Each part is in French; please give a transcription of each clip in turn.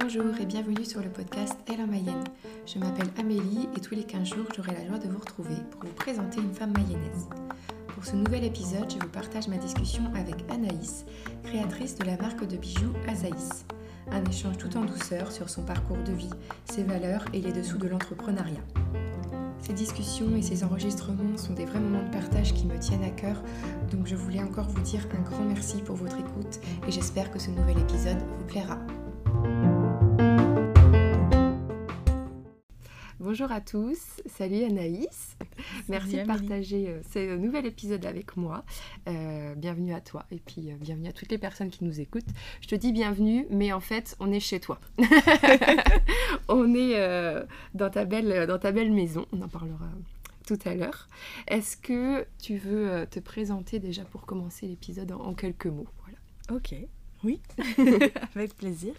Bonjour et bienvenue sur le podcast Elle en Mayenne. Je m'appelle Amélie et tous les 15 jours, j'aurai la joie de vous retrouver pour vous présenter une femme mayonnaise. Pour ce nouvel épisode, je vous partage ma discussion avec Anaïs, créatrice de la marque de bijoux Azaïs. Un échange tout en douceur sur son parcours de vie, ses valeurs et les dessous de l'entrepreneuriat. Ces discussions et ces enregistrements sont des vrais moments de partage qui me tiennent à cœur, donc je voulais encore vous dire un grand merci pour votre écoute et j'espère que ce nouvel épisode vous plaira. Bonjour à tous, salut Anaïs, merci de partager euh, ce nouvel épisode avec moi. Euh, bienvenue à toi et puis euh, bienvenue à toutes les personnes qui nous écoutent. Je te dis bienvenue, mais en fait on est chez toi. on est dans, ta belle, dans ta belle maison, on en parlera tout à l'heure. Est-ce que tu veux te présenter déjà pour commencer l'épisode en, quelques mots? Voilà. Ok. Oui, avec plaisir.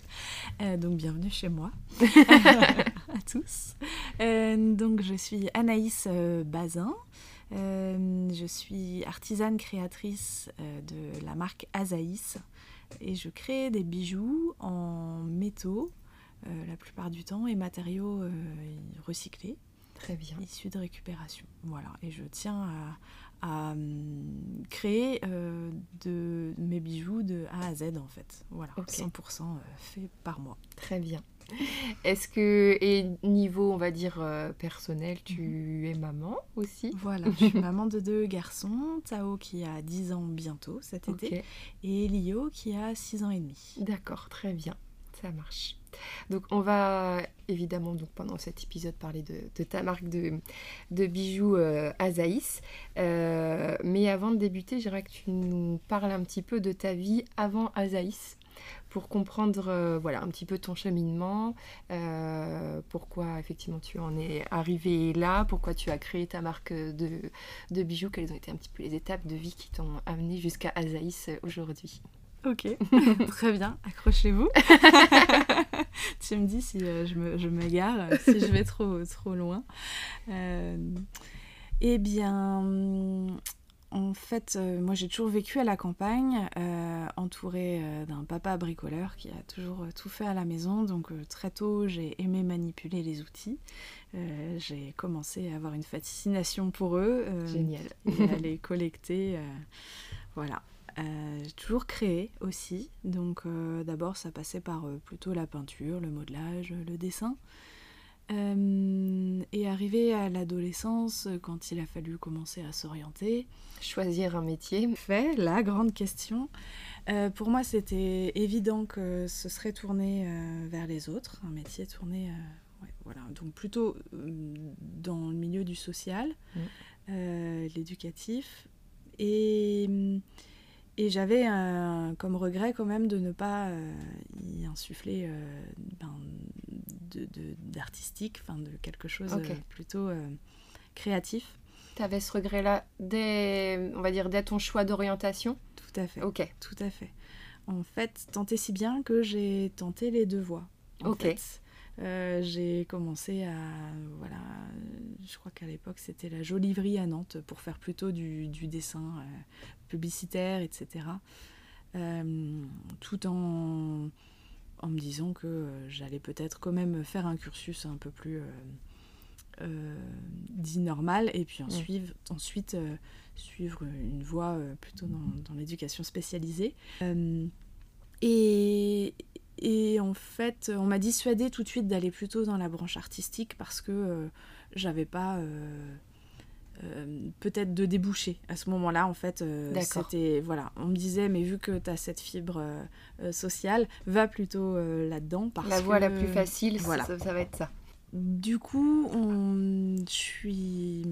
Euh, donc bienvenue chez moi à tous. Euh, donc je suis Anaïs euh, Bazin. je suis artisane créatrice de la marque Azaïs et je crée des bijoux en métaux la plupart du temps et matériaux recyclés. Très bien. Issus de récupération. Voilà. Et je tiens à, à hum, créer euh, de mes bijoux de A à Z en fait. Voilà, 100% euh, fait par moi. Très bien. Est-ce que, et niveau, on va dire, euh, personnel, tu mhm. es maman aussi? Voilà, je suis maman de deux garçons, Tao qui a 10 ans bientôt cet été, et Lio qui a 6 ans et demi. D'accord, très bien, ça marche. Donc on va évidemment donc pendant cet épisode parler de, ta marque de, bijoux euh, Azaïs. Euh, mais avant de débuter, j'aimerais que tu nous parles un petit peu de ta vie avant Azaïs pour comprendre euh, voilà un petit peu ton cheminement, pourquoi effectivement tu en es arrivé là, pourquoi tu as créé ta marque de, de bijoux, quelles ont été un petit peu les étapes de vie qui t'ont amené jusqu'à Azaïs aujourd'hui. Ok, très bien, accrochez-vous. tu me dis si euh, je, me, je m'égare, si je vais trop, trop loin. Euh, eh bien, en fait, euh, moi j'ai toujours vécu à la campagne, entourée d'un papa bricoleur qui a toujours tout fait à la maison. Donc très tôt, j'ai aimé manipuler les outils. j'ai commencé à avoir une fascination pour eux. Génial. Et à les collecter. voilà. Euh, j'ai toujours créé aussi. Donc euh, d'abord ça passait par euh, plutôt la peinture, le modelage, le dessin. et arrivé à l'adolescence, quand il a fallu commencer à s'orienter. Choisir un métier. Fait, la grande question. pour moi c'était évident que ce serait tourné vers les autres, un métier tourné... voilà, donc plutôt dans le milieu du social, mmh. l'éducatif. Et et j'avais comme regret quand même de ne pas euh, y insuffler euh, ben, d'artistique, de, de quelque chose euh, plutôt créatif. Tu avais ce regret-là dès, on va dire, dès ton choix d'orientation? Tout à fait. Ok. Tout à fait. En fait, tant et si bien que j'ai tenté les deux voies. ok. j'ai commencé à voilà je crois qu'à l'époque c'était la Jolivrie à Nantes pour faire plutôt du, du dessin publicitaire, etc. Euh, tout en, en me disant que euh, j'allais peut-être quand même faire un cursus un peu plus euh, dit normal et puis ensuite, ensuite suivre une voie plutôt dans, dans l'éducation spécialisée. et, et en fait, on m'a dissuadé tout de suite d'aller plutôt dans la branche artistique parce que j'avais pas euh, peut-être de déboucher à ce moment-là en fait euh, c'était voilà. On me disait mais vu que tu as cette fibre euh, sociale va plutôt là-dedans parce la voie la plus facile voilà. ça, va être ça. Du coup on suis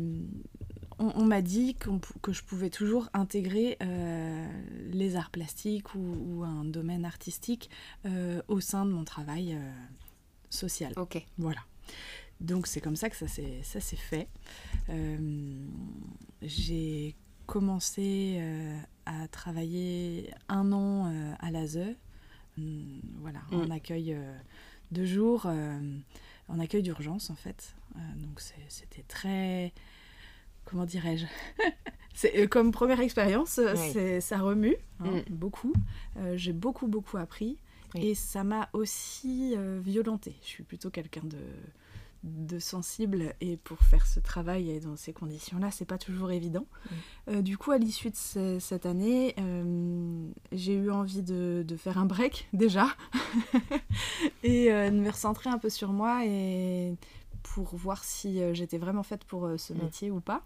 on, m'a dit que je pouvais toujours intégrer les arts plastiques ou, ou un domaine artistique au sein de mon travail social. Ok. Voilà donc c'est comme ça que ça s'est fait. Euh, j'ai commencé euh, à travailler un an euh, à l'ASE, hum, voilà, en mm. accueil de jour, en accueil d'urgence en fait. donc c'était très, comment dirais-je c'est comme première expérience, ça remue hein, mm. beaucoup. j'ai beaucoup beaucoup appris et ça m'a aussi violentée. Je suis plutôt quelqu'un de de sensible et pour faire ce travail et dans ces conditions-là, c'est pas toujours évident. Euh, du coup, à l'issue de cette année, euh, j'ai eu envie de, faire un break déjà et euh, de me recentrer un peu sur moi et pour voir si j'étais vraiment faite pour ce métier ou pas.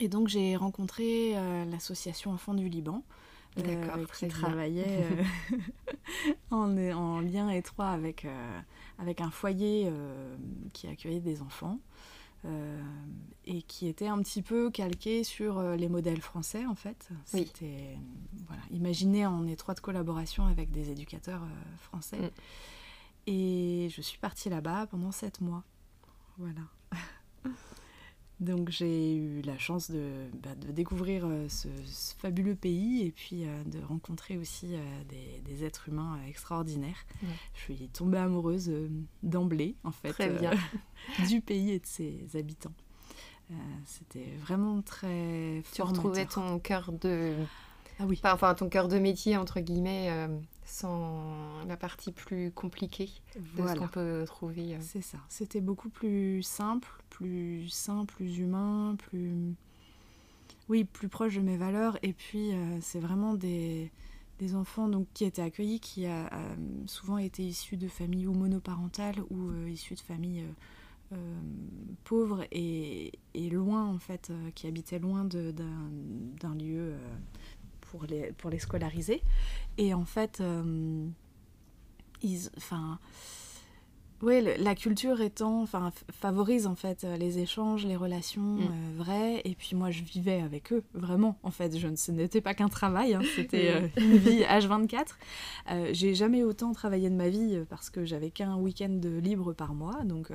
et donc j'ai rencontré l'association Enfants du Liban. qui travaillait en, en, lien étroit avec avec un foyer euh, qui accueillait des enfants. Euh, et qui était un petit peu calqué sur euh, les modèles français en fait. C'était voilà, imaginé en étroite collaboration avec des éducateurs français. Mm. Et je suis partie là-bas pendant sept mois. Voilà. Donc j'ai eu la chance de, bah, découvrir euh, ce, fabuleux pays et puis euh, de rencontrer aussi euh, des, êtres humains extraordinaires. Je suis tombée amoureuse d'emblée, en fait, du pays et de ses habitants. C'était vraiment très Tu retrouvais ton cœur de... Ah oui. Enfin, ton cœur de métier, entre guillemets, sans la partie plus compliquée de ce qu'on peut trouver. C'est ça. C'était beaucoup plus simple, plus sain, plus humain, plus oui, plus proche de mes valeurs. Et puis euh, c'est vraiment des, des, enfants donc qui étaient accueillis, qui a, souvent été issus de familles ou monoparentales ou euh, issus de familles euh, pauvres et, et, loin en fait, qui habitaient loin d'un lieu pour les, pour les scolariser. Et en fait, ils, enfin oui, la culture étant, enfin, favorise en fait euh, les échanges, les relations mm. euh, vraies. Et puis moi, je vivais avec eux, vraiment. En fait, je, ce n'était pas qu'un travail, hein, c'était euh, une vie H24. j'ai jamais autant travaillé de ma vie parce que j'avais qu'un week-end libre par mois. Donc,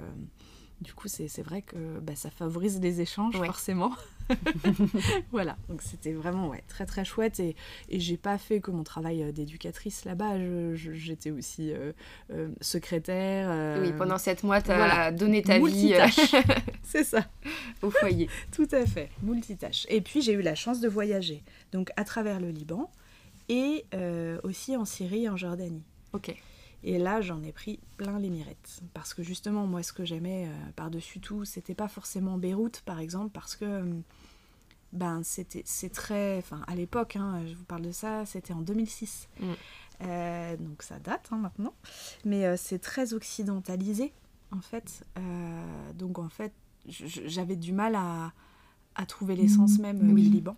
du coup, c'est vrai que bah, ça favorise les échanges, forcément. voilà, donc c'était vraiment ouais, très très chouette. Et, et j'ai pas fait que mon travail euh, d'éducatrice là-bas, j'étais aussi euh, euh, secrétaire. Oui, pendant sept mois, tu as donné ta vie. c'est ça. Au foyer. Tout à fait, multitâche. Et puis j'ai eu la chance de voyager, donc à travers le Liban et aussi en Syrie et en Jordanie. Ok. Et là, j'en ai pris plein les mirettes. Parce que justement, moi, ce que j'aimais euh, par-dessus tout, c'était pas forcément Beyrouth, par exemple, parce que euh, ben, c'était, c'est très. Enfin, à l'époque, hein, je vous parle de ça, c'était en 2006. Mm. Euh, donc ça date hein, maintenant. Mais c'est très occidentalisé, en fait. donc, en fait, j'avais du mal à, à trouver l'essence mm. même du Liban.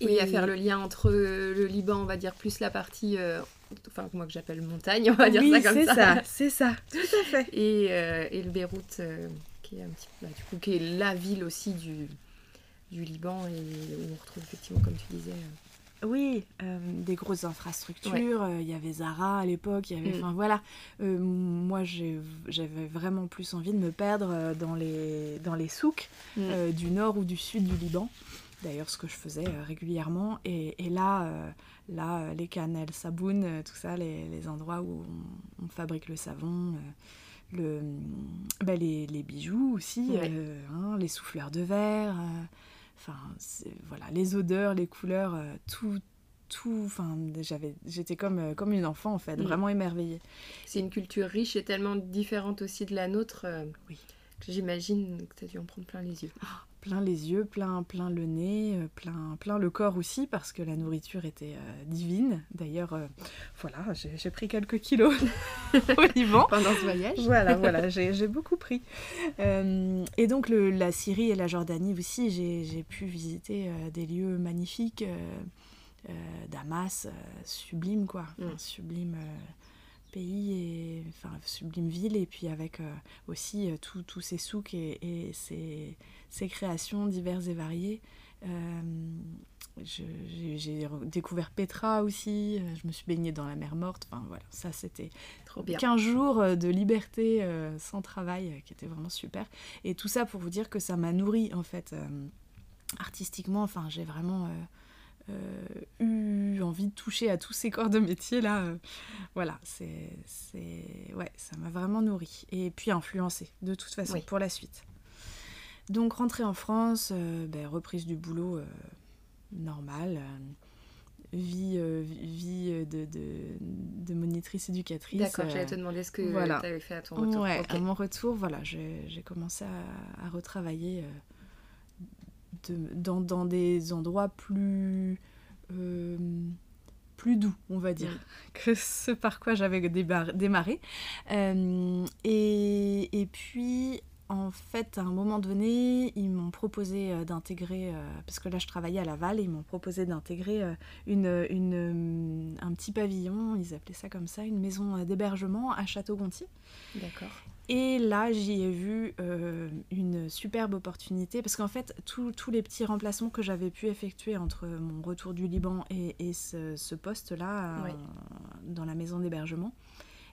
Oui, à faire le lien entre le Liban, on va dire, plus la partie, euh, enfin, moi que j'appelle montagne, on va dire ça comme ça. c'est ça, c'est ça, tout à fait. Et, euh, et le Beyrouth, euh, qui est un petit bah, du coup, qui est la ville aussi du, du Liban, et où on retrouve effectivement, comme tu disais... Oui, des grosses infrastructures. Il y avait Zara à l'époque. Il y avait, mm. enfin voilà. moi, j'avais vraiment plus envie de me perdre dans les dans les souks mm. du nord ou du sud du Liban d'ailleurs ce que je faisais euh, régulièrement. Et, là, euh, là, euh, les cannelles, saboun, tout ça, les, endroits où on, fabrique le savon, le, bah, les, bijoux aussi, hein, les souffleurs de verre, enfin voilà, les odeurs, les couleurs, tout. Tout, enfin, j'avais, j'étais comme, comme une enfant en fait, mm. vraiment émerveillée. C'est une culture riche et tellement différente aussi de la nôtre. oui. J'imagine que tu as dû en prendre plein les yeux. Ah, plein les yeux, plein, plein le nez, euh, plein, plein le corps aussi, parce que la nourriture était euh, divine. D'ailleurs, euh, voilà, j'ai pris quelques kilos au Liban. Pendant ce voyage. Voilà, voilà, j'ai beaucoup pris. et donc, le, la Syrie et la Jordanie aussi, j'ai pu visiter des lieux magnifiques. Damas, sublime, quoi. Mm. sublime pays et enfin sublime ville et puis avec aussi tous ces souks et, et ces, ses créations diverses et variées. Euh, j'ai découvert Petra aussi, euh, je me suis baignée dans la mer morte, enfin voilà, ça c'était 15 jours euh, de liberté sans travail qui était vraiment super. Et tout ça pour vous dire que ça m'a nourri en fait artistiquement, enfin j'ai vraiment eu envie de toucher à tous ces corps de métier là. voilà, c'est, ouais, ça m'a vraiment nourri et puis influencé de toute façon pour la suite. Donc rentrée en France, ben, reprise du boulot normal vie, euh, vie euh, de, de, de, monitrice éducatrice. D'accord, j'allais te demander ce que tu avais fait à ton retour. Ouais, à mon retour, voilà, j'ai commencé à, à retravailler euh, dans, dans, des endroits plus, plus doux, on va dire, que ce par quoi j'avais démarré. et, et puis, en fait, à un moment donné, ils m'ont proposé euh, d'intégrer, euh, parce que là je travaillais à Laval, ils m'ont proposé d'intégrer euh, une, une, un petit pavillon, ils appelaient ça comme ça, une maison d'hébergement à Château-Gontier. D'accord. Et là, j'y ai vu une superbe opportunité, parce qu'en fait, tous les petits remplacements que j'avais pu effectuer entre mon retour du Liban et, et ce, poste-là dans la maison d'hébergement,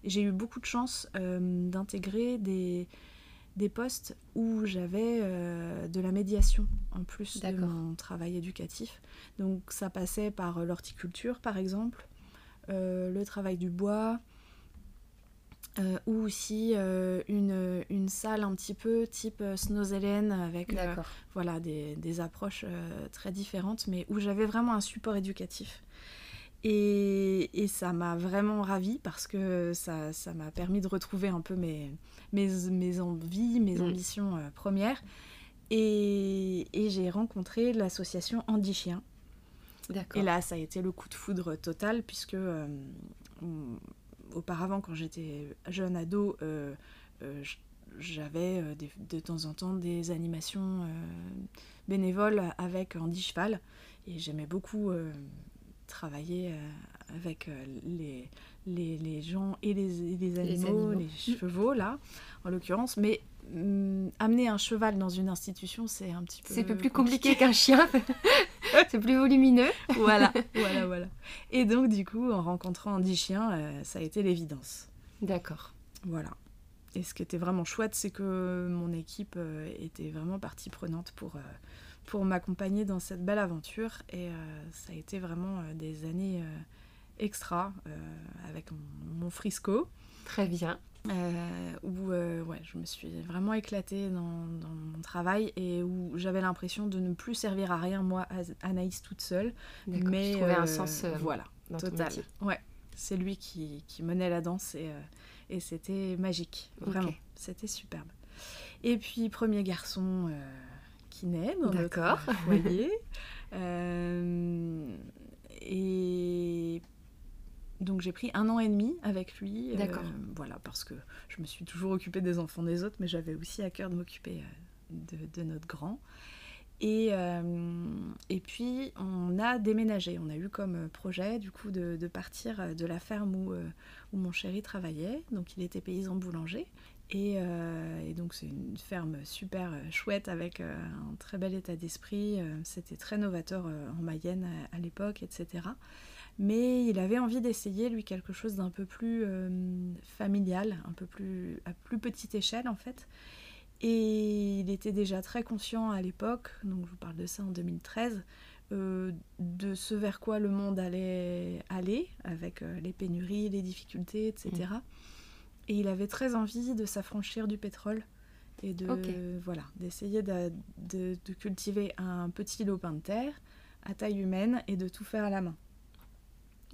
j'ai eu beaucoup de chance d'intégrer des des postes où j'avais euh, de la médiation en plus de mon travail éducatif. Donc ça passait par euh, l'horticulture par exemple, euh, le travail du bois, ou aussi une, une, salle un petit peu type Snozelen avec voilà, des, des approches très différentes, mais où j'avais vraiment un support éducatif. Et, et ça m'a vraiment ravie parce que ça m'a permis de retrouver un peu mes, mes, mes envies, mes mm. ambitions euh, premières. Et, et j'ai rencontré l'association Andy Chien. Et là, ça a été le coup de foudre total puisque euh, auparavant, quand j'étais jeune ado, euh, j'avais de temps en temps des animations bénévoles avec Andy Cheval et j'aimais beaucoup travailler avec les, les, les, gens et les, les, animaux, les, chevaux, là, en l'occurrence. Mais amener un cheval dans une institution, c'est un petit peu. C'est un peu plus compliqué, qu'un chien. c'est plus volumineux. voilà, voilà, voilà. Et donc, du coup, en rencontrant Andy Chien, euh, ça a été l'évidence. D'accord. Voilà. Et ce qui était vraiment chouette, c'est que mon équipe euh, était vraiment partie prenante pour, euh, pour m'accompagner dans cette belle aventure. Et ça a été vraiment des années extra avec mon, frisco. Très bien. Euh, où euh, ouais, je me suis vraiment éclatée dans, mon travail et où j'avais l'impression de ne plus servir à rien, moi, Anaïs toute seule. Mais tu trouvais un sens voilà, total. Ouais, c'est lui qui, qui, menait la danse et, et c'était magique, vraiment. C'était superbe. Et puis, premier garçon qui naît dans notre foyer. et donc j'ai pris un an et demi avec lui. Euh, D'accord. voilà, parce que je me suis toujours occupée des enfants des autres, mais j'avais aussi à cœur de m'occuper euh, de, notre grand. Et, euh, et puis on a déménagé. On a eu comme projet du coup de, partir de la ferme où, où, mon chéri travaillait. Donc il était paysan boulanger. Et, et donc c'est une ferme super chouette avec un très bel état d'esprit. C'était très novateur en Mayenne à l'époque, etc mais il avait envie d'essayer lui quelque chose d'un peu plus euh, familial, un peu plus à plus petite échelle en fait. Et il était déjà très conscient à l'époque, donc je vous parle de ça en 2013, euh, de ce vers quoi le monde allait aller, avec euh, les pénuries, les difficultés, etc. Mm. Et il avait très envie de s'affranchir du pétrole et de voilà d'essayer de, de, cultiver un petit lopin de terre à taille humaine et de tout faire à la main.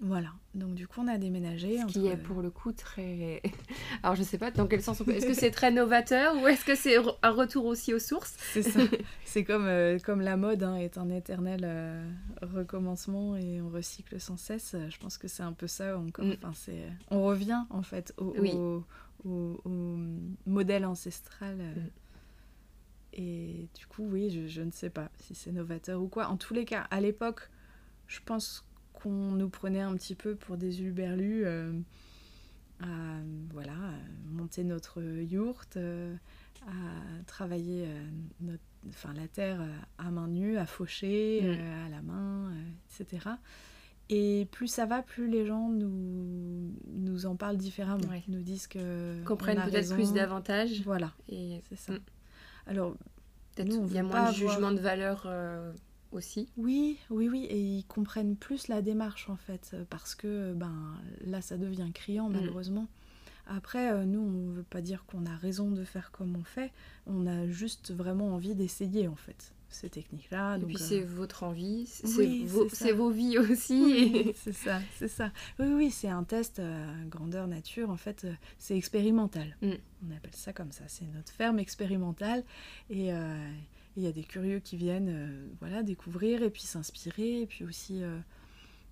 Voilà, donc du coup on a déménagé. Ce qui est pour le coup très... Alors je sais pas dans quel sens on peut... Est-ce que c'est très novateur ou est-ce que c'est un retour aussi aux sources? C'est ça, c'est comme, euh, comme la mode hein, est un éternel euh, recommencement et on recycle sans cesse. Je pense que c'est un peu ça encore. Mm. Enfin, c'est... On revient en fait au, au, modèle ancestral. Euh. Mm. Et du coup oui, je, je ne sais pas si c'est novateur ou quoi. En tous les cas, à l'époque, je pense qu'on nous prenait un petit peu pour des uberlus euh, à voilà, monter notre yourte, euh, à travailler euh, notre, enfin, la terre à main nue, à faucher, mm. à la main, etc. Et plus ça va, plus les gens nous, nous en parlent différemment. Nous disent que. Comprennent peut-être plus d'avantages. Voilà. Et c'est ça. Mm. Alors, peut-être il y a moins de jugement de valeur aussi. Oui, oui, oui, et ils comprennent plus la démarche en fait, parce que ben là ça devient criant mm. malheureusement. Après, euh, nous, on ne veut pas dire qu'on a raison de faire comme on fait, on a juste vraiment envie d'essayer en fait ces techniques-là. Et puis euh, c'est votre envie, c'est vos, vies aussi. c'est ça, c'est ça. Oui, oui, c'est un test euh, grandeur nature, en fait, c'est expérimental. Mm. On appelle ça comme ça, c'est notre ferme expérimentale. Et il y a des curieux qui viennent voilà, découvrir et puis s'inspirer, et puis aussi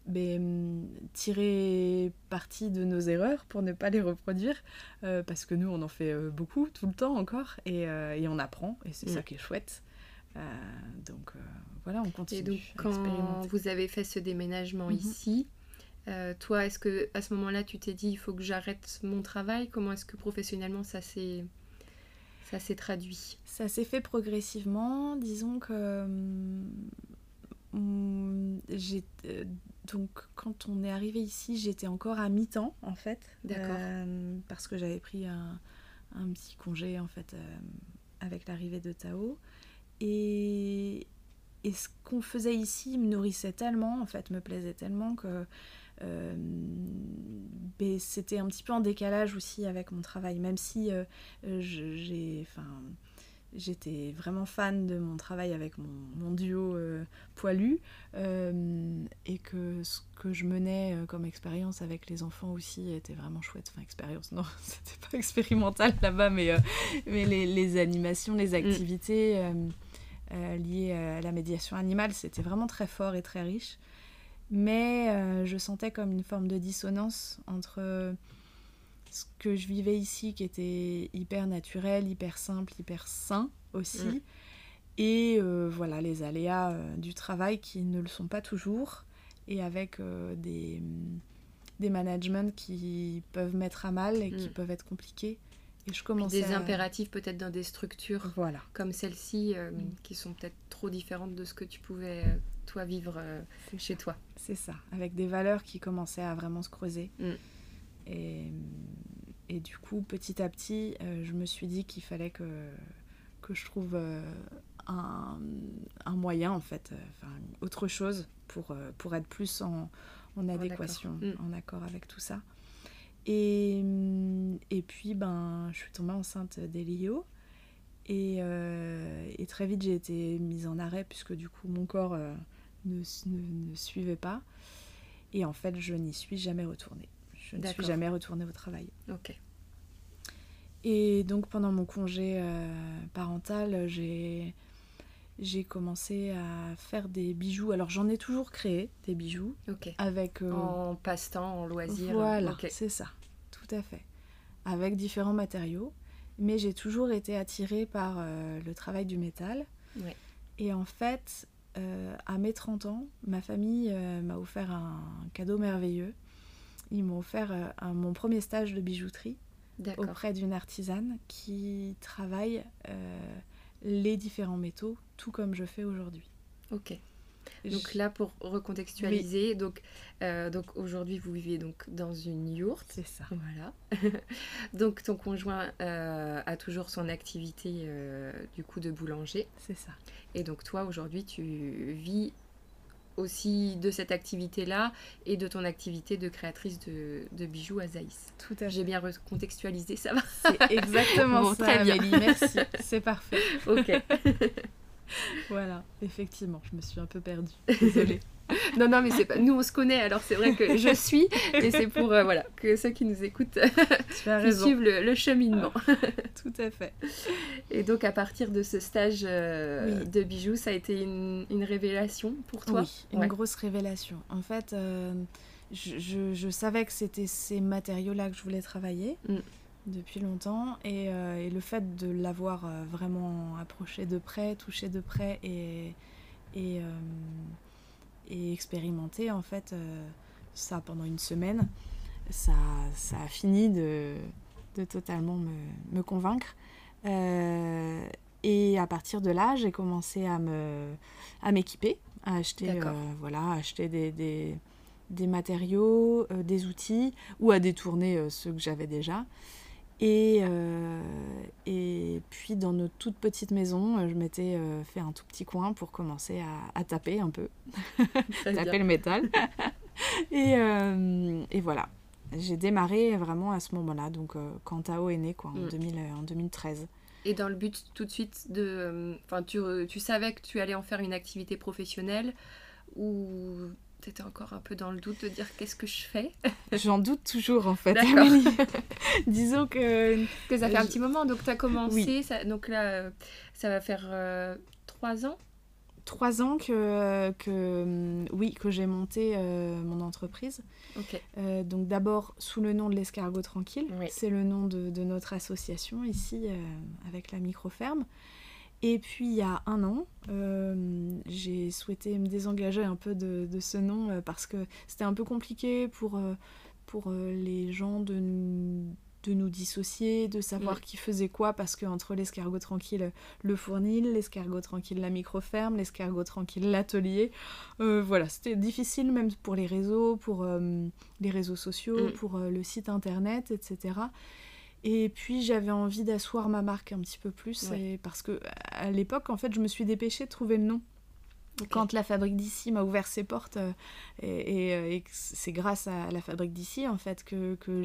ben, tirer parti de nos erreurs pour ne pas les reproduire, euh, parce que nous, on en fait euh, beaucoup, tout le temps encore, et, euh, et on apprend, et c'est ça mm. qui est chouette. donc voilà, on continue. Et donc, quand vous avez fait ce déménagement mhm. ici, toi, est-ce que à ce moment-là, tu t'es dit, il faut que j'arrête mon travail? Comment est-ce que professionnellement ça s'est ça s'est traduit Ça s'est fait progressivement. Disons que hum, j'ai donc quand on est arrivé ici, j'étais encore à mi-temps en fait. D'accord. Euh, parce que j'avais pris un, petit congé en fait euh, avec l'arrivée de Tao. Et, et ce qu'on faisait ici me nourrissait tellement, en fait, me plaisait tellement que euh, c'était un petit peu en décalage aussi avec mon travail, même si j'ai, enfin, j'étais vraiment fan de mon travail avec mon, duo euh, poilu euh, et que ce que je menais euh, comme expérience avec les enfants aussi était vraiment chouette. Enfin, expérience, non, c'était pas expérimental là-bas, mais, mais les, animations, les mm. activités liées à la médiation animale, c'était vraiment très fort et très riche. Mais je sentais comme une forme de dissonance entre ce que je vivais ici qui était hyper naturel, hyper simple, hyper sain aussi. Mm. Et euh, voilà, les aléas euh, du travail qui ne le sont pas toujours. Et avec euh, des, des managements qui peuvent mettre à mal et qui mm. peuvent être compliqués. Et je commençais des impératifs peut-être dans des structures voilà. comme celle-ci mm. qui sont peut-être trop différentes de ce que tu pouvais toi vivre chez toi. C'est ça, avec des valeurs qui commençaient à vraiment se creuser. Et, et, du coup, petit à petit, euh, je me suis dit qu'il fallait que, que je trouve euh, un, un, moyen, en fait, euh, autre chose pour, pour être plus en, en adéquation, mm. en accord avec tout ça. Et, et puis, ben, je suis tombée enceinte d'Elio. Et, et, très vite, j'ai été mise en arrêt puisque du coup, mon corps ne, ne, ne, suivait pas. Et en fait, je n'y suis jamais retournée. Je ne suis jamais retournée au travail. Ok. Et donc pendant mon congé euh, parental, j'ai j'ai commencé à faire des bijoux. Alors j'en ai toujours créé des bijoux. Ok. Avec euh, en passe-temps, en loisir. Voilà, c'est ça, tout à fait. Avec différents matériaux, mais j'ai toujours été attirée par euh, le travail du métal. Ouais. Et en fait, à mes 30 ans, ma famille m'a offert un cadeau merveilleux ils m'ont offert euh, mon premier stage de bijouterie auprès d'une artisane qui travaille euh, les différents métaux, tout comme je fais aujourd'hui. Ok. Donc là, pour recontextualiser, donc, euh, donc aujourd'hui, vous vivez donc dans une yourte. C'est ça. Voilà. donc ton conjoint a toujours son activité du coup de boulanger. C'est ça. Et donc toi, aujourd'hui, tu vis aussi de cette activité-là et de ton activité de créatrice de, bijoux à Zaïs. Tout à fait. J'ai bien recontextualisé, ça va? C'est exactement ça, très bien. Amélie, merci. C'est parfait. Ok. voilà, effectivement, je me suis un peu perdue. Désolée. non, non, mais c'est pas. Nous, on se connaît, alors c'est vrai que je suis, et c'est pour euh, voilà que ceux qui nous écoutent suivent le, cheminement. Tout à fait. Et donc, à partir de ce stage euh, de bijoux, ça a été une, révélation pour toi? Oui, une grosse révélation. En fait, euh, je, savais que c'était ces matériaux-là que je voulais travailler. Mm. Depuis longtemps et, et, le fait de l'avoir vraiment approché de près, touché de près et, et et expérimenter en fait euh, ça pendant une semaine, ça, ça a fini de, de totalement me, me convaincre. Euh, et à partir de là, j'ai commencé à me à m'équiper, à acheter euh, voilà, acheter des, des, des matériaux, des outils ou à détourner ceux que j'avais déjà. Et, et puis dans notre toute petite maison, je m'étais fait un tout petit coin pour commencer à, taper un peu, taper le métal. et, et, voilà, j'ai démarré vraiment à ce moment-là, donc quand Tao est né, quoi, en, 2000, mm. en 2013. Et dans le but tout de suite de... Enfin, tu, tu savais que tu allais en faire une activité professionnelle ou étais encore un peu dans le doute de dire qu'est-ce que je fais J'en doute toujours en fait. Disons que. Que ça fait un petit moment, donc tu as commencé, ça, donc là, ça va faire euh, trois ans Trois ans que, que, oui, que j'ai monté euh, mon entreprise. Euh, donc d'abord sous le nom de l'escargot tranquille, c'est le nom de, de, notre association ici avec la microferme. Et puis il y a un an, euh, j'ai souhaité me désengager un peu de, ce nom euh, parce que c'était un peu compliqué pour, euh, pour les gens de, de nous dissocier, de savoir qui faisait quoi, parce qu'entre l'escargot tranquille, le fournil, l'escargot tranquille, la microferme, l'escargot tranquille, l'atelier, voilà, c'était difficile même pour les réseaux, pour les réseaux sociaux, mm. pour le site internet, etc. Et puis j'avais envie d'asseoir ma marque un petit peu plus, parce que à l'époque, en fait, je me suis dépêchée de trouver le nom. Quand la fabrique d'ici m'a ouvert ses portes, euh, et, euh, c'est grâce à la fabrique d'ici, en fait, que, que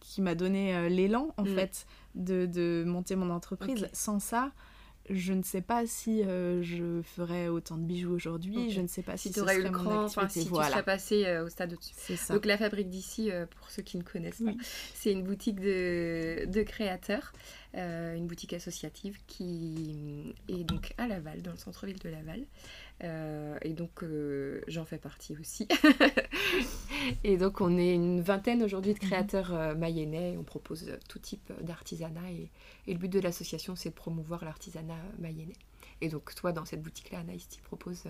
qui m'a donné euh, l'élan, en mm. fait, de, de, monter mon entreprise. Sans ça, je ne sais pas si euh, je ferais autant de bijoux aujourd'hui. Je ne sais pas si, tu aurais eu le cran, si tu serais passé euh, au stade au-dessus. Donc la fabrique d'ici, euh, pour ceux qui ne connaissent pas, c'est une boutique de, de créateurs, une boutique associative qui est donc à Laval, dans le centre-ville de Laval. Et donc, j'en fais partie aussi. et donc, on est une vingtaine aujourd'hui de créateurs euh, mayennais. On propose tout type d'artisanat. Et, le but de l'association, c'est de promouvoir l'artisanat mayennais. Et donc, toi, dans cette boutique-là, Anaïs, tu proposes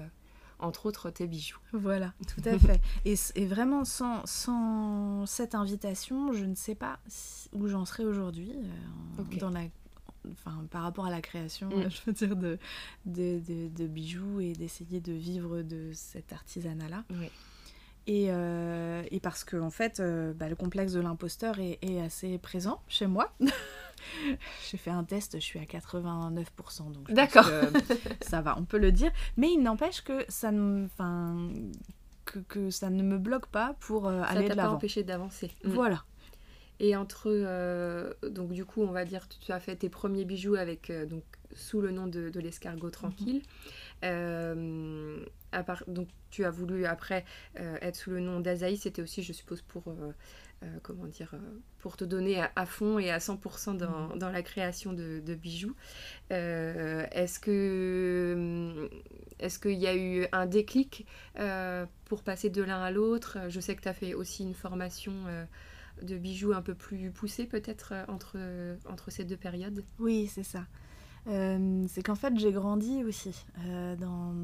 entre autres tes bijoux. Voilà, tout à fait. Et, vraiment, sans, sans, cette invitation, je ne sais pas où j'en serais aujourd'hui dans la enfin, par rapport à la création, mm. je veux dire, de, de, bijoux et d'essayer de vivre de cet artisanat-là. Et, euh, et, parce que, en fait, euh, bah, le complexe de l'imposteur est, assez présent chez moi. J'ai fait un test, je suis à 89%, donc D'accord. ça va, on peut le dire. Mais il n'empêche que ça ne, que, que, ça ne me bloque pas pour euh, aller de l'avant. Ça t'a pas empêché d'avancer. Voilà, et entre, euh, donc du coup, on va dire, tu as fait tes premiers bijoux avec, donc, sous le nom de, l'escargot tranquille. Euh, à part, donc tu as voulu après être sous le nom d'Azaï, c'était aussi, je suppose, pour, comment dire, pour te donner à, fond et à 100% dans, mhm. dans, la création de, de bijoux. est-ce que est-ce qu'il y a eu un déclic pour passer de l'un à l'autre? Je sais que tu as fait aussi une formation de bijoux un peu plus poussés peut-être euh, entre, entre ces deux périodes Oui, c'est ça. Euh, c'est qu'en fait j'ai grandi aussi euh, dans,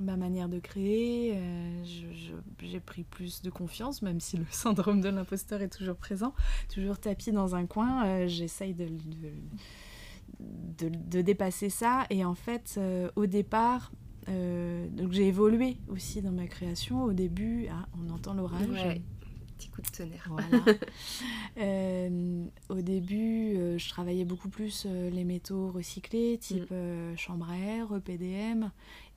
ma manière de créer. j'ai pris plus de confiance, même si le syndrome de l'imposteur est toujours présent, toujours tapis dans un coin. J'essaye de, de, de, dépasser ça. Et en fait, au départ, donc j'ai évolué aussi dans ma création. Au début, ah, on entend l'orage coup de tonnerre. Euh, au début, euh, je travaillais beaucoup plus euh, les métaux recyclés, type mm. chambre à air, EPDM,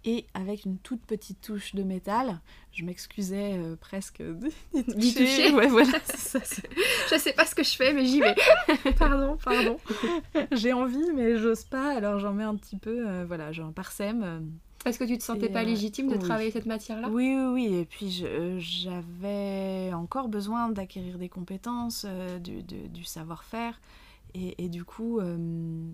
et avec une toute petite touche de métal. Je m'excusais presque d'y toucher. Ouais, voilà, ça, je sais pas ce que je fais, mais j'y vais. pardon, pardon. J'ai envie, mais j'ose pas, alors j'en mets un petit peu, voilà, j'en parsème est-ce que tu te sentais pas euh, légitime de travailler cette matière-là? Oui, oui, oui. Et puis euh, j'avais encore besoin d'acquérir des compétences, euh, du, savoir-faire. Et, du coup,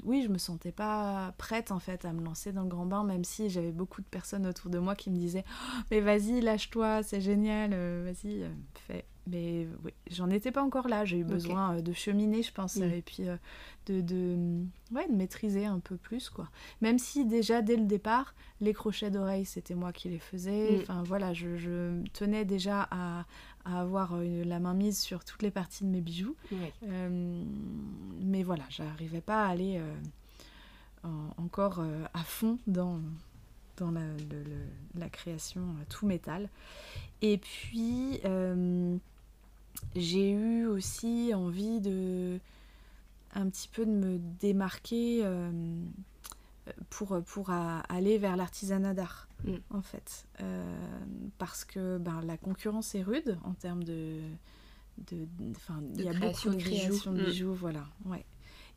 oui, je me sentais pas prête en fait à me lancer dans le grand bain, même si j'avais beaucoup de personnes autour de moi qui me disaient oh, Mais vas-y, lâche-toi, c'est génial, vas-y, fais. Mais oui, j'en étais pas encore là. J'ai eu besoin de cheminer, je pense, mm. et puis de, de, ouais, de maîtriser un peu plus, quoi. Même si déjà, dès le départ, les crochets d'oreilles, c'était moi qui les faisais. Mm. Enfin, voilà, je, tenais déjà à, avoir la main mise sur toutes les parties de mes bijoux. Euh, mais voilà, j'arrivais pas à aller euh, encore euh, à fond dans, dans la, la création tout métal. Et puis, j'ai eu aussi envie de un petit peu de me démarquer pour, pour aller vers l'artisanat d'art, mm. en fait. parce que ben, la concurrence est rude en termes de... de, il y a beaucoup de création de bijoux, voilà. Ouais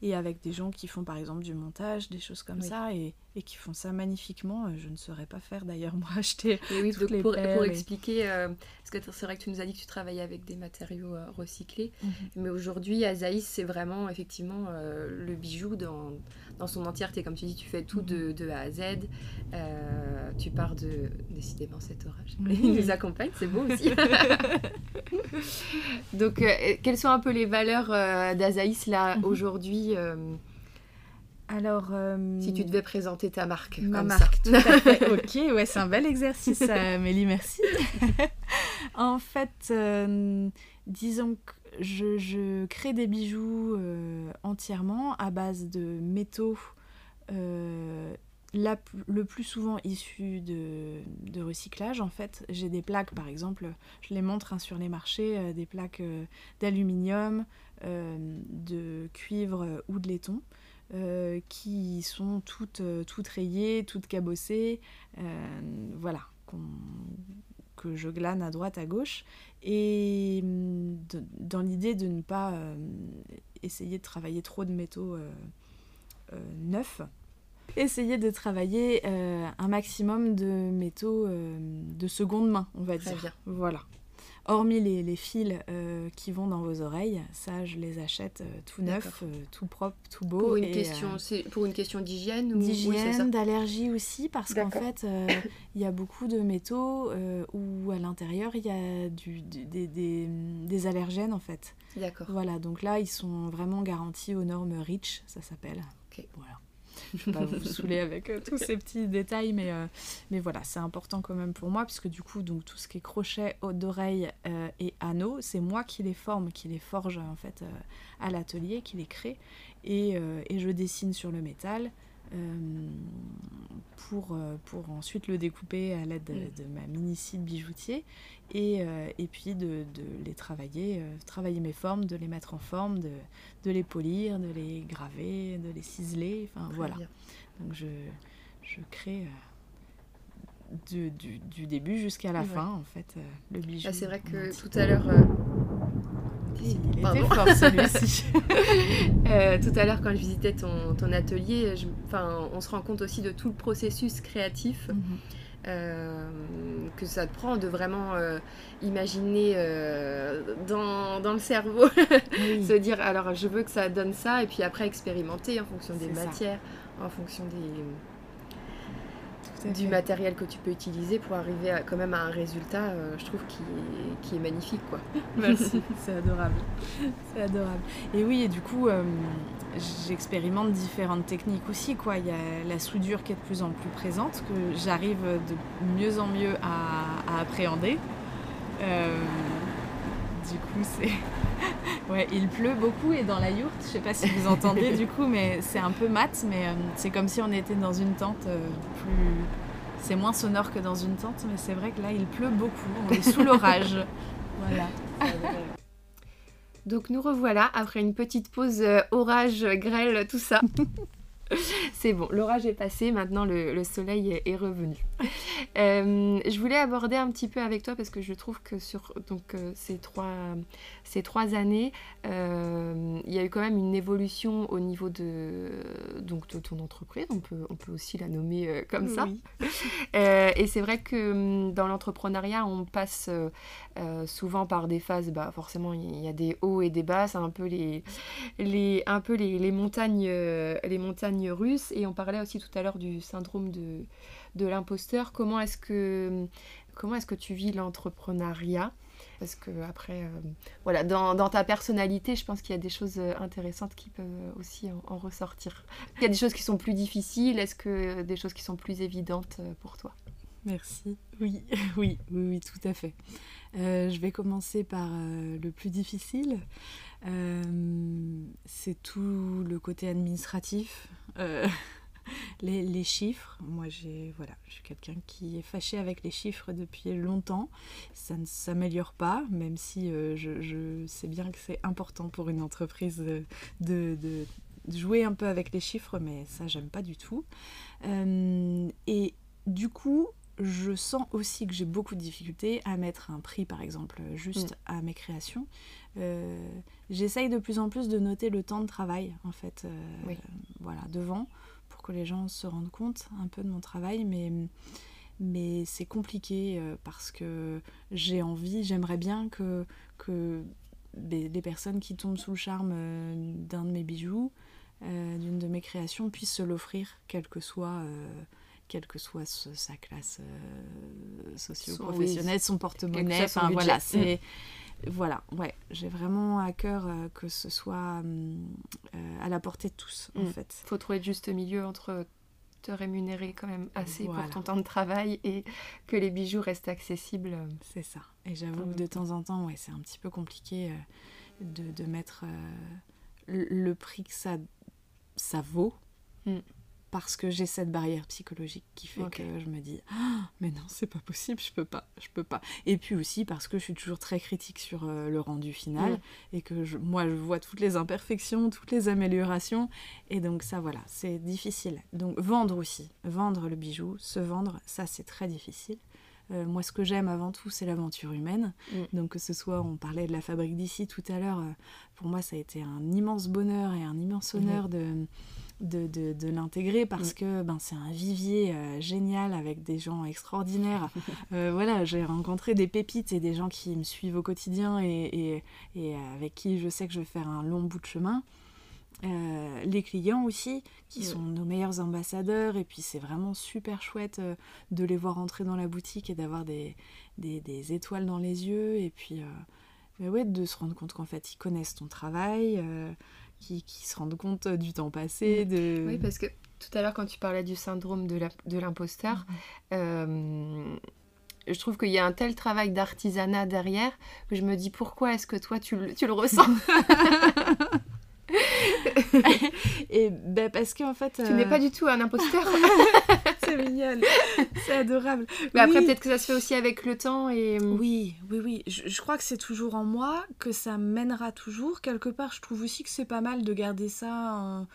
et avec des gens qui font par exemple du montage, des choses comme ça, et, et, qui font ça magnifiquement. Euh, je ne saurais pas faire d'ailleurs, moi, acheter oui, toutes les pour, pour expliquer, euh, parce que c'est vrai que tu nous as dit que tu travaillais avec des matériaux euh, recyclés, mhm. mais aujourd'hui, Azaïs, c'est vraiment effectivement le bijou dans, dans son entièreté. Comme tu dis, tu fais tout de, mhm. de A à Z. tu pars de... Décidément, cet orage. Il nous accompagne, c'est beau aussi. Donc, quelles sont un peu les valeurs d'Azaïs là, mhm. aujourd'hui Alors, euh, si tu devais présenter ta marque, ma marque, tout à fait. ok, ouais, c'est un bel exercice, Amélie, merci. en fait, euh, disons que je, crée des bijoux entièrement à base de métaux. le plus souvent issus de, recyclage en fait. J'ai des plaques par exemple, je les montre hein, sur les marchés, des plaques d'aluminium, euh, de cuivre ou de laiton. Euh, qui sont toutes, euh, toutes rayées, toutes cabossées, voilà, que je glane à droite, à gauche, et dans l'idée de ne pas essayer de travailler trop de métaux neufs, essayer de travailler un maximum de métaux de seconde main, on va dire. Voilà. Hormis les, les fils euh, qui vont dans vos oreilles, ça je les achète euh, tout neuf, euh, tout propre, tout beau. Pour une, question, c'est pour une question d'hygiène D'hygiène, d'allergie aussi, parce qu'en fait, il y a beaucoup de métaux où à l'intérieur il y a du, des, des, des, allergènes en fait. D'accord. Voilà, donc là ils sont vraiment garantis aux normes REACH, ça s'appelle. Ok. Voilà. Je ne vais pas vous saouler avec euh, tous ces petits détails, mais, euh, mais voilà, c'est important quand même pour moi, puisque du coup, donc, tout ce qui est crochet, d'oreille euh, et anneaux, c'est moi qui les forme, qui les forge en fait à l'atelier, qui les crée, et, et, je dessine sur le métal. Pour, pour ensuite le découper à l'aide de, ma mini site bijoutier et, et puis de, de, les travailler, travailler mes formes, de les mettre en forme, de, de les polir, de les graver, de les ciseler, enfin voilà. Donc je, je crée euh, du, du, du, début jusqu'à la fin en fait euh, le bijou. Ah, c'est vrai que tout à l'heure... Euh, il était fort celui-ci. tout à l'heure, quand je visitais ton, ton atelier, je, on se rend compte aussi de tout le processus créatif. Mhm. Euh, que ça te prend de vraiment euh, imaginer euh, dans, dans, le cerveau, se dire alors je veux que ça donne ça, et puis après expérimenter en fonction des matières, en fonction des, du matériel que tu peux utiliser pour arriver à, quand même à un résultat, euh, je trouve, qui est, qui est magnifique. Quoi. Merci, c'est adorable. C'est adorable. Et oui, et du coup, euh, j'expérimente différentes techniques aussi. Quoi. Il y a la soudure qui est de plus en plus présente, que j'arrive de mieux en mieux à, appréhender. Euh, du coup, c'est. ouais, il pleut beaucoup et dans la yourte, je sais pas si vous entendez du coup, mais c'est un peu mat, mais euh, c'est comme si on était dans une tente euh, plus. C'est moins sonore que dans une tente, mais c'est vrai que là, il pleut beaucoup. On est sous l'orage. voilà. Donc nous revoilà après une petite pause euh, orage, grêle, tout ça. C'est bon, l'orage est passé, maintenant le, soleil est, revenu. Euh, je voulais aborder un petit peu avec toi parce que je trouve que sur donc, euh, ces, trois, ces trois années, euh, il y a eu quand même une évolution au niveau de, donc, de ton entreprise, on peut, on peut aussi la nommer comme ça. et c'est vrai que hum, dans l'entrepreneuriat, on passe souvent par des phases, bah, forcément il y a des hauts et des bas, c'est un peu les, les, un peu les, les montagnes, les montagnes Et on parlait aussi tout à l'heure du syndrome de, de l'imposteur. Comment est-ce que, comment est-ce que tu vis l'entrepreneuriat? Parce que après, euh, voilà, dans, dans, ta personnalité, je pense qu'il y a des choses euh, intéressantes qui peuvent aussi en, ressortir. Il y a des choses qui sont plus difficiles. Est-ce que des choses qui sont plus évidentes euh, pour toi? Merci. Oui, oui, oui, oui, tout à fait. je vais commencer par le plus difficile. C'est tout le côté administratif. Euh, les, chiffres, moi j'ai voilà, je suis quelqu'un qui est fâché avec les chiffres depuis longtemps. Ça ne s'améliore pas, même si euh, je, sais bien que c'est important pour une entreprise de, de, jouer un peu avec les chiffres, mais ça j'aime pas du tout. Euh, et du coup, je sens aussi que j'ai beaucoup de difficultés à mettre un prix, par exemple, juste mm. à mes créations. Euh, j'essaye de plus en plus de noter le temps de travail, en fait, voilà, devant que les gens se rendent compte un peu de mon travail, mais, mais c'est compliqué euh, parce que j'ai envie, j'aimerais bien que, que les, personnes qui tombent sous le charme euh, d'un de mes bijoux, euh, d'une de mes créations, puissent se l'offrir, quelle que soit quelle que soit sa classe socio-professionnelle, son porte-monnaie. Enfin voilà, c'est voilà, ouais, j'ai vraiment à cœur euh, que ce soit hum, euh, à la portée de tous, en mm. fait. Faut trouver le juste milieu entre te rémunérer quand même assez pour ton temps de travail et que les bijoux restent accessibles. C'est ça. Et j'avoue que de temps en temps, ouais, c'est un petit peu compliqué euh, de, de, mettre le prix que ça, ça vaut. Mm parce que j'ai cette barrière psychologique qui fait que je me dis ah, mais non c'est pas possible je peux pas je peux pas. Et puis aussi parce que je suis toujours très critique sur euh, le rendu final et que moi je vois toutes les imperfections toutes les améliorations et donc ça voilà c'est difficile. Donc vendre aussi vendre le bijou se vendre ça c'est très difficile. Euh, moi, ce que j'aime avant tout, c'est l'aventure humaine. Mm. Donc, que ce soit, on parlait de la fabrique d'ici tout à l'heure, euh, pour moi, ça a été un immense bonheur et un immense honneur de, de, de, l'intégrer parce mm. que ben, c'est un vivier euh, génial avec des gens extraordinaires. Euh, voilà, j'ai rencontré des pépites et des gens qui me suivent au quotidien et, et, avec qui je sais que je vais faire un long bout de chemin. Euh, les clients aussi, qui mm. sont nos meilleurs ambassadeurs, et puis c'est vraiment super chouette de les voir entrer dans la boutique et d'avoir des, des, des, étoiles dans les yeux, et puis ouais, de se rendre compte qu'en fait ils connaissent ton travail, qui, se rendent compte du temps passé. Mm. De... Oui, parce que tout à l'heure, quand tu parlais du syndrome de l'imposteur, mm. euh, je trouve qu'il y a un tel travail d'artisanat derrière que je me dis pourquoi est-ce que toi tu le, tu le ressens? Et ben parce qu'en fait. Tu n'es pas du tout un imposteur. c'est génial. C'est adorable. Mais après, peut-être que ça se fait aussi avec le temps. et... Euh, oui, oui, oui. Je, crois que c'est toujours en moi, que ça mènera toujours. Quelque part, je trouve aussi que c'est pas mal de garder ça.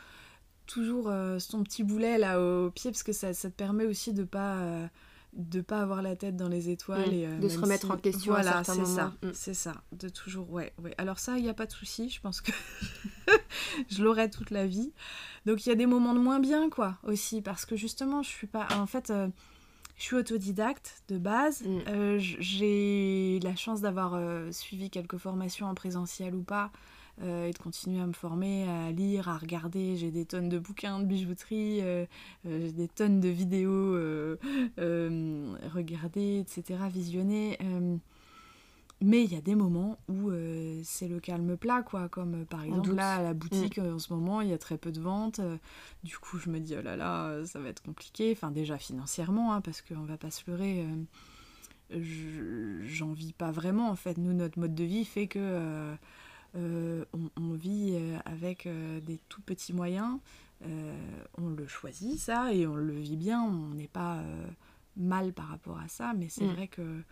toujours euh, son petit boulet là au pied parce que ça, ça te permet aussi de pas euh, de pas avoir la tête dans les étoiles et de se remettre en question voilà, à certains c'est ça mm. c'est ça de toujours ouais ouais alors ça il n'y a pas de souci je pense que je l'aurai toute la vie donc il y a des moments de moins bien, quoi, aussi, parce que justement, je suis pas. En fait, euh, je suis autodidacte de base. Mm. Euh, j'ai la chance d'avoir euh, suivi quelques formations en présentiel ou pas. Et de continuer à me former, à lire, à regarder. J'ai des tonnes de bouquins de bijouterie, j'ai des tonnes de vidéos regarder, etc., visionner. Mais il y a des moments où euh, c'est le calme plat, quoi. Comme euh, par exemple là, à la boutique, mm. euh, en ce moment, il y a très peu de ventes. du coup, je me dis, oh là là, ça va être compliqué. Enfin, déjà financièrement, hein, parce qu'on va pas se leurrer. J'en vis pas vraiment, en fait. Nous, notre mode de vie fait que on, vit avec des tout petits moyens. on le choisit, ça, et on le vit bien. On n'est pas mal par rapport à ça. Mais c'est mm. vrai que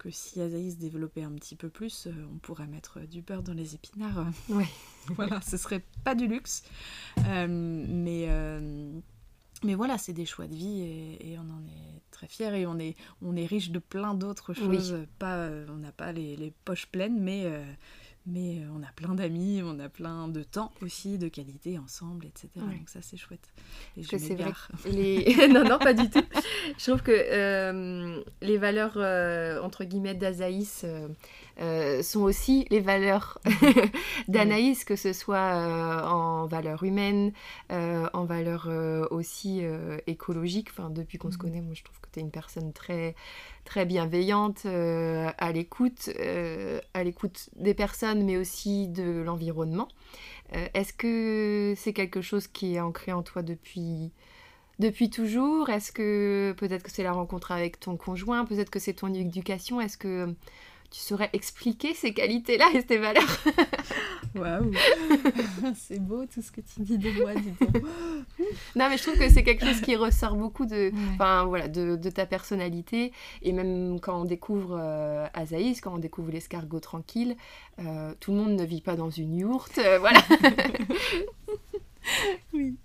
que si Azaïs développait un petit peu plus, euh, on pourrait mettre du beurre dans les épinards. Oui. voilà, ce serait pas du luxe. Euh, mais, euh, mais voilà, c'est des choix de vie et, on en est très fiers et on est, on est riche de plein d'autres choses. Pas, on n'a pas les, les, poches pleines, mais mais euh, on a plein d'amis, on a plein de temps aussi, de qualité ensemble, etc. Donc ça, c'est chouette. Et je c'est vrai. Les... non, non, pas du tout. Je trouve que euh, les valeurs, euh, entre guillemets, d'Azaïs sont aussi les valeurs d'Anaïs, que ce soit en valeurs humaines, en valeurs aussi écologiques. Enfin, depuis qu'on se mm. connaît, moi, je trouve que tu es une personne très très bienveillante, euh, à l'écoute, euh, à l'écoute des personnes, mais aussi de l'environnement. Euh, est-ce que c'est quelque chose qui est ancré en toi depuis, depuis toujours? Est-ce que peut-être que c'est la rencontre avec ton conjoint? Peut-être que c'est ton éducation? Est-ce que tu saurais expliquer ces qualités-là et ces valeurs Waouh C'est beau tout ce que tu dis de moi, dis donc. non, mais je trouve que c'est quelque chose qui ressort beaucoup de, enfin voilà, de, de, ta personnalité. Et même quand on découvre euh, Azaïs, quand on découvre l'escargot tranquille, euh, tout le monde ne vit pas dans une yourte. Euh, voilà. oui,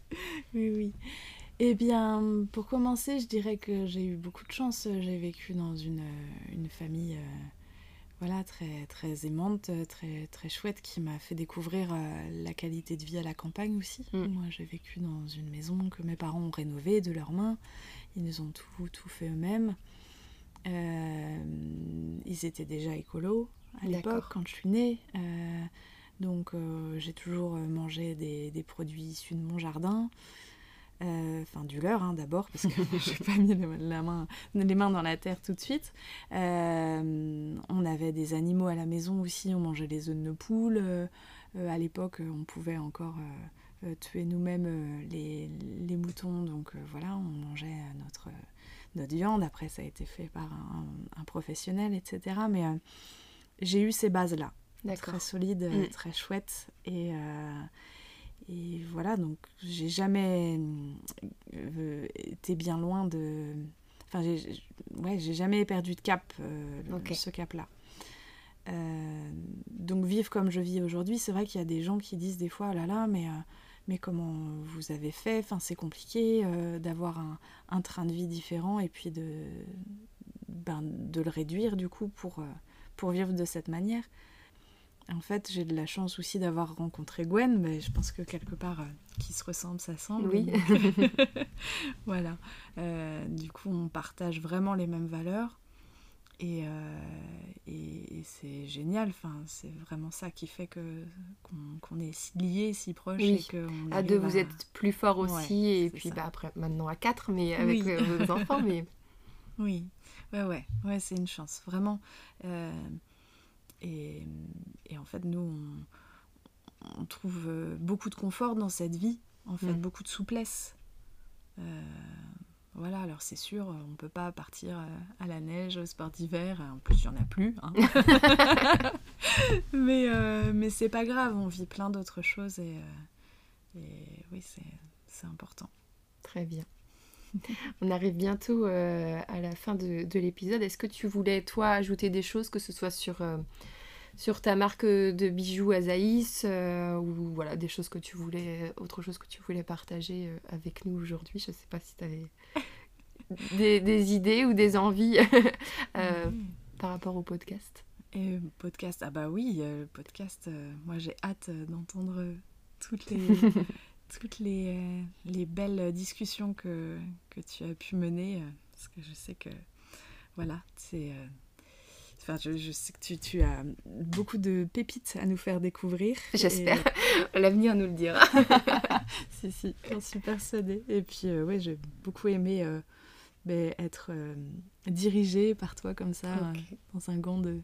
oui, oui. Eh bien, pour commencer, je dirais que j'ai eu beaucoup de chance. J'ai vécu dans une, une famille voilà, très, très aimante, très, très chouette, qui m'a fait découvrir euh, la qualité de vie à la campagne aussi. Mm. Moi, j'ai vécu dans une maison que mes parents ont rénovée de leurs mains. Ils nous ont tout, tout fait eux-mêmes. Euh, ils étaient déjà écolos à l'époque, quand je suis née. Euh, donc, j'ai toujours mangé des, des, produits issus de mon jardin. Euh, enfin du leur hein, d'abord parce que je n'ai pas mis la main, les mains dans la terre tout de suite. Euh, on avait des animaux à la maison aussi, on mangeait les œufs de nos poules. Euh, à l'époque, on pouvait encore tuer nous-mêmes les, les, moutons, donc voilà, on mangeait notre, notre viande. Après, ça a été fait par un, un professionnel, etc. Mais j'ai eu ces bases-là, très solides, mm. très chouettes et et voilà, donc j'ai jamais euh, été bien loin de. Enfin, j'ai ouais, jamais perdu de cap, euh, ce cap-là. Euh, donc vivre comme je vis aujourd'hui, c'est vrai qu'il y a des gens qui disent des fois, oh là là, mais, mais comment vous avez fait? Enfin, c'est compliqué d'avoir un, un, train de vie différent et puis de, ben, de le réduire du coup pour, pour vivre de cette manière. En fait, j'ai de la chance aussi d'avoir rencontré Gwen, mais je pense que quelque part, euh, qui se ressemble, ça semble. Oui. voilà. Euh, du coup, on partage vraiment les mêmes valeurs. Et, euh, et, c'est génial, enfin, c'est vraiment ça qui fait que qu'on est si liés, si proches. Oui. Et à deux, vous êtes plus forts aussi, et puis bah, après, maintenant à quatre, mais avec vos enfants. Mais... Oui, ouais, ouais, ouais c'est une chance, vraiment. Et, en fait, nous, on, trouve euh, beaucoup de confort dans cette vie, en fait, mm. beaucoup de souplesse. Euh, voilà, alors c'est sûr, on ne peut pas partir euh, à la neige, au sport d'hiver, en plus il n'y en a plus. Hein. mais mais c'est pas grave, on vit plein d'autres choses et, et oui, c'est important. Très bien. On arrive bientôt euh, à la fin de, l'épisode. Est-ce que tu voulais, toi, ajouter des choses, que ce soit sur, euh, sur ta marque de bijoux Azaïs euh, ou voilà, des choses que tu voulais, autre chose que tu voulais partager avec nous aujourd'hui? Je ne sais pas si tu avais des, idées ou des envies mhm. par rapport au podcast. Et podcast, ah bah oui, le podcast, moi j'ai hâte d'entendre toutes les toutes les, euh, les, belles discussions que, que, tu as pu mener, euh, parce que je sais que, voilà, c'est... Euh, enfin, je, je, sais que tu, tu, as beaucoup de pépites à nous faire découvrir. J'espère. L'avenir nous le dira. si, si, j'en suis persuadée. Et puis, oui, j'ai beaucoup aimé ben, être dirigée par toi comme ça, dans un gant de,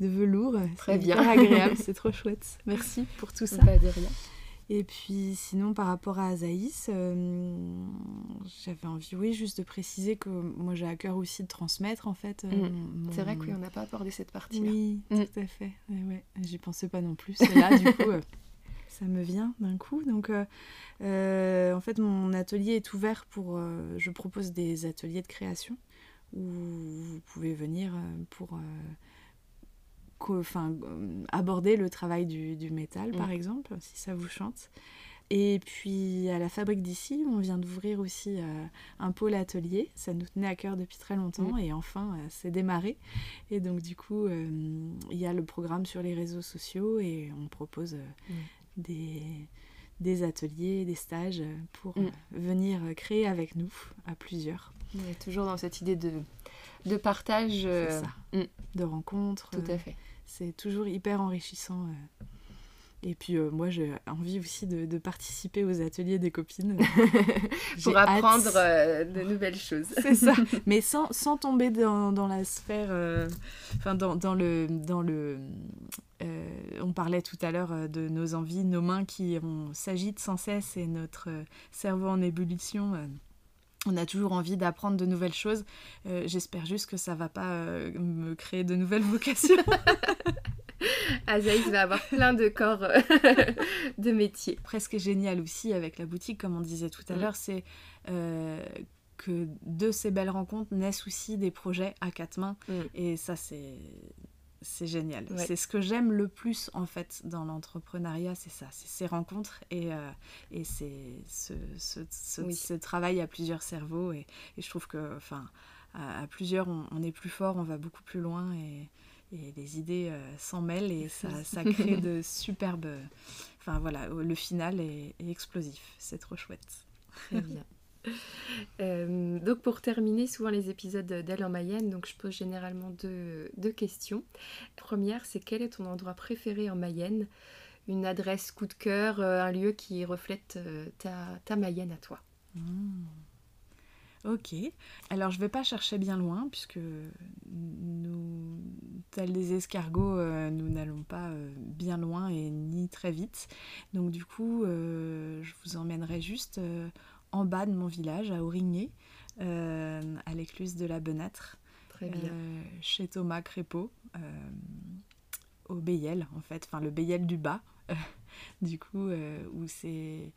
de velours. Très bien. agréable, c'est trop chouette. Merci pour tout ça. Pas de rien. Et puis sinon par rapport à Azaïs, euh, j'avais envie, oui, juste de préciser que moi j'ai à cœur aussi de transmettre en fait. Euh, mm. C'est vrai qu'on n'a pas abordé cette partie-là. Oui, mm. tout à fait. Ouais, J'y pensais pas non plus. Et là, du coup, euh, ça me vient d'un coup. Donc en fait, mon atelier est ouvert pour. je propose des ateliers de création où vous pouvez venir pour enfin, euh, aborder le travail du, métal, par mm. exemple, si ça vous chante. Et puis à la fabrique d'ici, on vient d'ouvrir aussi euh, un pôle atelier. Ça nous tenait à cœur depuis très longtemps mm. et enfin euh, c'est démarré. Et donc du coup, il y a le programme sur les réseaux sociaux et on propose mm. des, des, ateliers, des stages pour venir créer avec nous à plusieurs. On est toujours dans cette idée de, de partage. De rencontres. Tout à fait c'est toujours hyper enrichissant. Euh. Et puis euh, moi j'ai envie aussi de, participer aux ateliers des copines. Pour apprendre euh, de nouvelles choses. C'est ça. Mais sans, sans tomber dans, dans, la sphère... Enfin dans, dans, le... Dans le on parlait tout à l'heure de nos envies, nos mains qui s'agitent sans cesse et notre cerveau en ébullition on a toujours envie d'apprendre de nouvelles choses. Euh, j'espère juste que ça va pas euh, me créer de nouvelles vocations. Azaïs va avoir plein de corps euh, de métier. Presque génial aussi avec la boutique, comme on disait tout à mm. l'heure, c'est euh, que de ces belles rencontres naissent aussi des projets à quatre mains. Mm. Et ça, c'est c'est génial. C'est ce que j'aime le plus en fait dans l'entrepreneuriat, c'est ça, c'est ces rencontres et, euh, et c'est ce, ce, ce, travail à plusieurs cerveaux et, et je trouve que enfin à, plusieurs on, est plus fort, on va beaucoup plus loin et, et les idées euh, s'en mêlent et ça, ça, crée de superbes. Enfin voilà, le final est, est explosif, c'est trop chouette. Très bien. Euh, donc pour terminer, souvent les épisodes d'Elle en Mayenne, donc je pose généralement deux, questions. première, c'est quel est ton endroit préféré en Mayenne? Une adresse coup de cœur, euh, un lieu qui reflète euh, ta, Mayenne à toi. Mmh. Ok. Alors je vais pas chercher bien loin puisque nous, tels des escargots, nous n'allons pas bien loin et ni très vite. Donc du coup, je vous emmènerai juste en bas de mon village, à Aurigné, euh, à l'écluse de la Benâtre, euh, chez Thomas Crépeau, euh, au Béyel, en fait, enfin le Béyel du bas, du coup, où c'est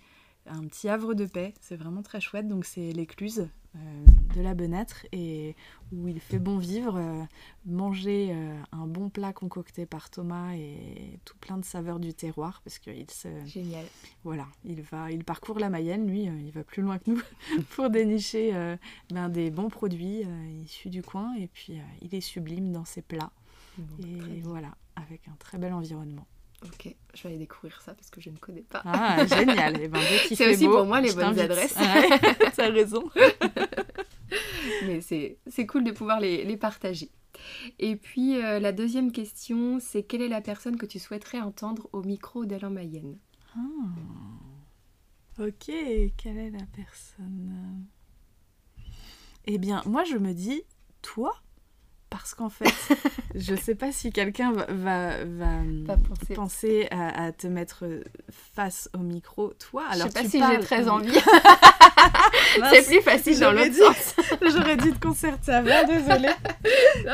un petit havre de paix, c'est vraiment très chouette, donc c'est l'écluse euh, de la Benâtre et où il fait bon vivre, euh, manger euh, un bon plat concocté par Thomas et tout plein de saveurs du terroir parce qu'il se génial. Voilà il va il parcourt la Mayenne lui il va plus loin que nous pour dénicher ben, des bons produits issus du coin. Et puis il est sublime dans ses plats. Et voilà avec un très bel environnement. Ok, je vais aller découvrir ça parce que je ne connais pas. Ah, génial. Eh ben, c'est aussi pour moi les bonnes adresses. Tu as raison. Mais c'est cool de pouvoir les, les partager. Et puis euh, la deuxième question, c'est quelle est la personne que tu souhaiterais entendre au micro d'Alain Mayenne? Ah. Ok, quelle est la personne? Eh bien, moi je me dis, toi parce qu'en fait, je sais pas si quelqu'un va, va, penser, à, te mettre face au micro, toi. Alors je sais pas si j'ai très envie. c'est plus facile dans l'autre sens. J'aurais dû te concerter avant, désolée.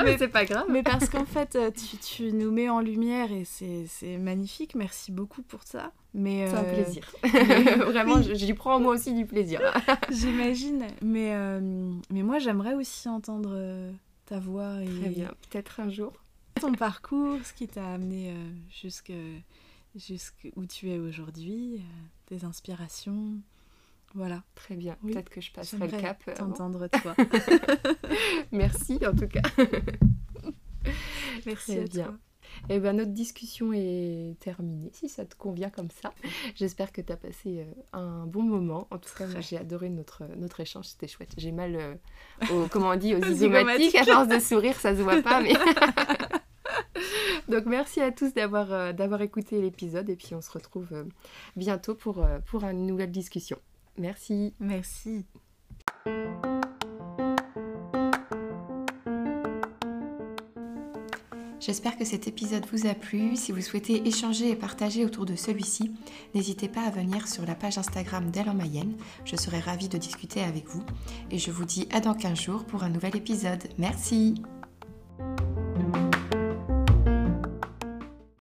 mais, c'est pas grave. Mais parce qu'en fait, euh, tu, tu, nous mets en lumière et c'est magnifique. Merci beaucoup pour ça. C'est un euh, plaisir. Vraiment, j'y prends moi aussi du plaisir. J'imagine. Mais, euh, mais moi, j'aimerais aussi entendre ta voix. Et... Très bien, peut-être un jour. Ton parcours, ce qui t'a amené euh, jusqu'à où tu es aujourd'hui, euh, tes inspirations. Voilà. Très bien. Peut-être que je passerai le cap. Euh, t'entendre toi. Merci en tout cas. Merci à bien. toi. Et eh ben, notre discussion est terminée, si ça te convient comme ça. J'espère que tu as passé euh, un bon moment. En tout cas, j'ai adoré notre, notre échange, c'était chouette. J'ai mal, euh, aux, comment on dit, aux isomatiques. À force de sourire, ça se voit pas, mais... Donc merci à tous d'avoir euh, d'avoir écouté l'épisode et puis on se retrouve bientôt pour, pour une nouvelle discussion. Merci. Merci. J'espère que cet épisode vous a plu. Si vous souhaitez échanger et partager autour de celui-ci, n'hésitez pas à venir sur la page Instagram d'Elle en Mayenne. Je serai ravie de discuter avec vous. Et je vous dis à dans 15 jours pour un nouvel épisode. Merci